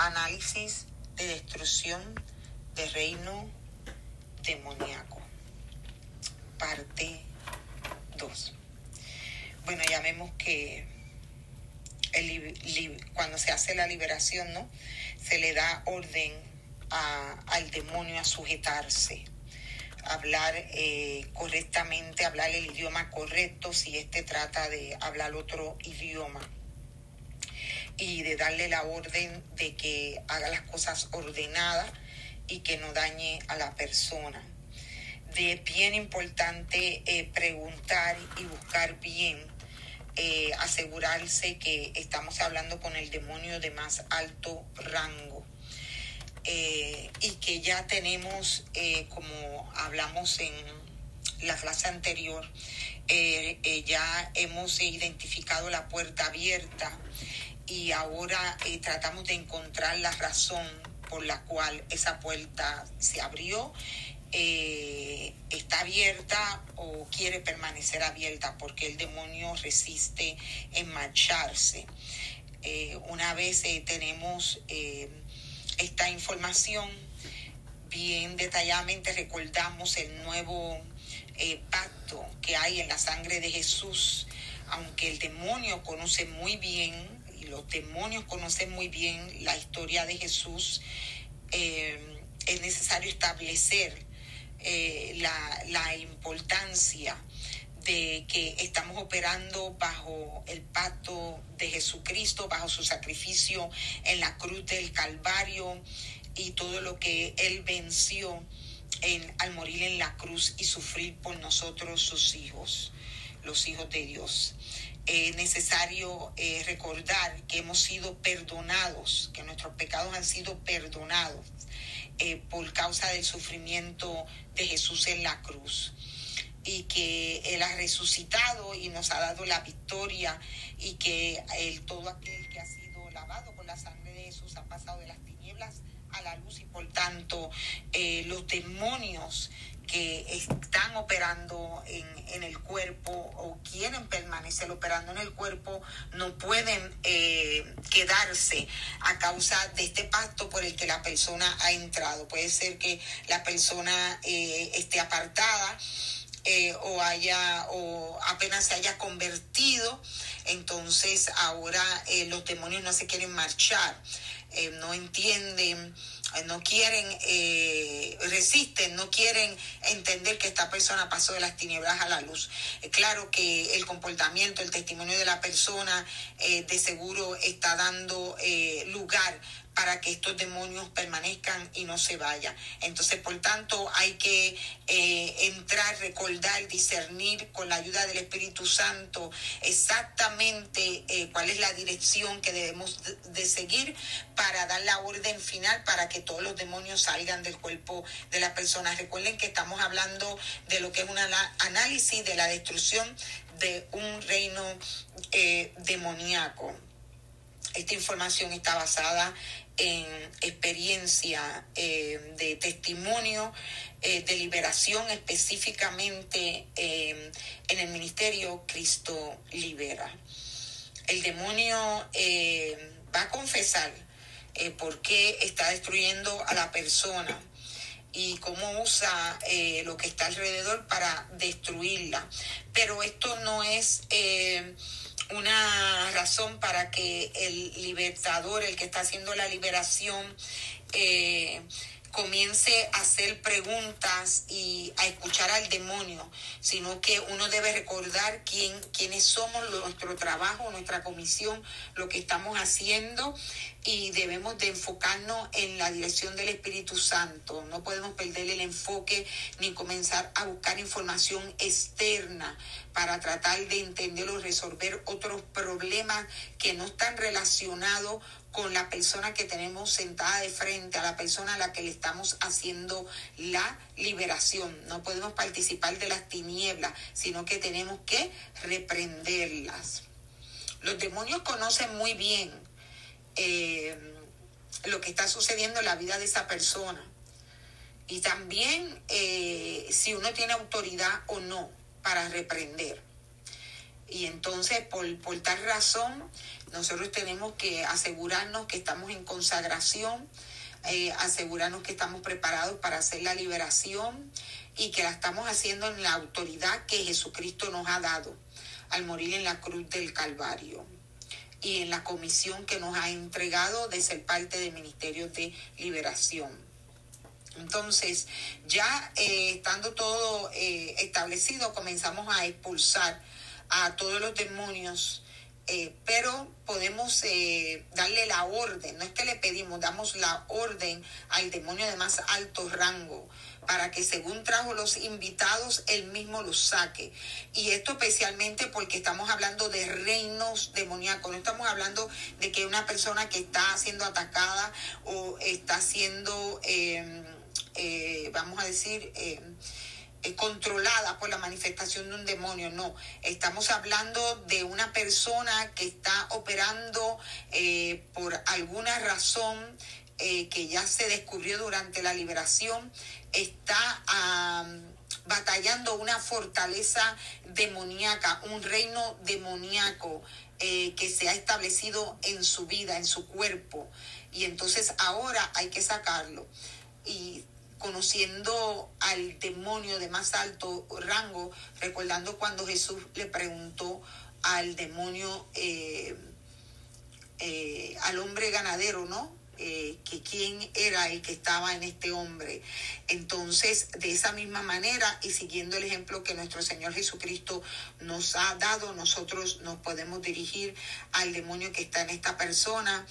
Análisis de destrucción de reino demoníaco. Parte 2. Bueno, ya vemos que cuando se hace la liberación, ¿no? Se le da orden al demonio a sujetarse, hablar eh, correctamente, hablar el idioma correcto si éste trata de hablar otro idioma y de darle la orden de que haga las cosas ordenadas y que no dañe a la persona. De bien importante eh, preguntar y buscar bien, eh, asegurarse que estamos hablando con el demonio de más alto rango. Eh, y que ya tenemos, como hablamos en la clase anterior, ya hemos identificado la puerta abierta y ahora tratamos de encontrar la razón por la cual esa puerta se abrió, eh, está abierta o quiere permanecer abierta porque el demonio resiste en marcharse. Eh, una vez eh, tenemos esta información, bien detalladamente recordamos el nuevo pacto que hay en la sangre de Jesús, aunque el demonio conoce muy bien los demonios conocen muy bien la historia de Jesús, eh, es necesario establecer eh, la, importancia de que estamos operando bajo el pacto de Jesucristo, bajo su sacrificio en la cruz del Calvario y todo lo que Él venció en, al morir en la cruz y sufrir por nosotros sus hijos, los hijos de Dios. Es necesario eh, recordar que hemos sido perdonados, que nuestros pecados han sido perdonados eh, por causa del sufrimiento de Jesús en la cruz. Y que Él ha resucitado y nos ha dado la victoria y que todo aquel que ha sido lavado con la sangre de Jesús ha pasado de las tinieblas a la luz y por tanto eh, los demonios que están operando en, en, el cuerpo o quieren permanecer operando en el cuerpo no pueden eh, quedarse a causa de este pacto por el que la persona ha entrado. Puede ser que la persona eh, esté apartada. Eh, o haya o apenas se haya convertido entonces ahora los demonios no se quieren marchar no entienden eh, no quieren, eh, resisten, no quieren entender que esta persona pasó de las tinieblas a la luz. Eh, claro que el comportamiento, el testimonio de la persona de seguro está dando lugar para que estos demonios permanezcan y no se vayan. Entonces, por tanto, hay que eh, entrar, recordar, discernir con la ayuda del Espíritu Santo exactamente eh, cuál es la dirección que debemos de, seguir para dar la orden final para que todos los demonios salgan del cuerpo de las personas. Recuerden que estamos hablando de lo que es un análisis de la destrucción de un reino eh, demoníaco. Esta información está basada en experiencia eh, de testimonio eh, de liberación específicamente eh, en el ministerio Cristo Libera. El demonio va a confesar por qué está destruyendo a la persona y cómo usa lo que está alrededor para destruirla. Pero esto no es una razón para que el libertador, el que está haciendo la liberación, eh, comience a hacer preguntas y a escuchar al demonio, sino que uno debe recordar quién, quiénes somos, nuestro trabajo, nuestra comisión, lo que estamos haciendo y debemos de enfocarnos en la dirección del Espíritu Santo. No podemos perder el enfoque ni comenzar a buscar información externa para tratar de entender o resolver otros problemas que no están relacionados con la persona que tenemos sentada de frente, a la persona a la que le estamos haciendo la liberación. No podemos participar de las tinieblas, sino que tenemos que reprenderlas. Los demonios conocen muy bien eh, lo que está sucediendo en la vida de esa persona. Y también eh, si uno tiene autoridad o no para reprender. Y entonces, por, por tal razón, Nosotros tenemos que asegurarnos que estamos en consagración, eh, asegurarnos que estamos preparados para hacer la liberación y que la estamos haciendo en la autoridad que Jesucristo nos ha dado al morir en la cruz del Calvario y en la comisión que nos ha entregado de ser parte del Ministerio de Liberación. Entonces, ya eh, estando todo eh, establecido, comenzamos a expulsar a todos los demonios, eh, pero podemos darle la orden, no es que le pedimos, damos la orden al demonio de más alto rango para que según trajo los invitados, él mismo los saque. Y esto especialmente porque estamos hablando de reinos demoníacos, no estamos hablando de que una persona que está siendo atacada o está siendo, em, eh, vamos a decir, em, eh, controlada por la manifestación de un demonio, no. Estamos hablando de una persona que está operando eh, por alguna razón que ya se descubrió durante la liberación está batallando una fortaleza demoníaca, un reino demoníaco eh, que se ha establecido en su vida, en su cuerpo. Y entonces ahora hay que sacarlo. Y conociendo al demonio de más alto rango, recordando cuando Jesús le preguntó al demonio, eh, eh, al hombre ganadero, ¿no? Eh, que quién era el que estaba en este hombre. Entonces, de esa misma manera y siguiendo el ejemplo que nuestro Señor Jesucristo nos ha dado, nosotros nos podemos dirigir al demonio que está en esta persona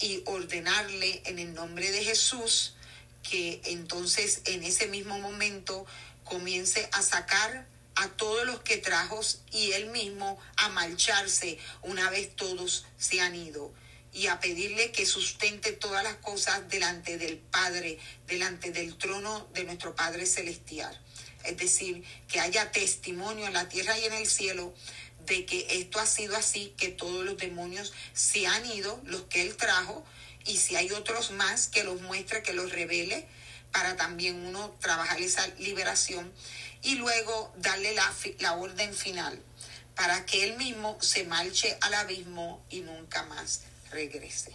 y ordenarle en el nombre de Jesús que entonces en ese mismo momento comience a sacar a todos los que trajo y él mismo a marcharse una vez todos se han ido y a pedirle que sustente todas las cosas delante del Padre, delante del trono de nuestro Padre Celestial. Es decir, que haya testimonio en la tierra y en el cielo de que esto ha sido así, que todos los demonios se han ido, los que Él trajo, y si hay otros más, que los muestre, que los revele, para también uno trabajar esa liberación y luego darle la, la orden final para que Él mismo se marche al abismo y nunca más regrese.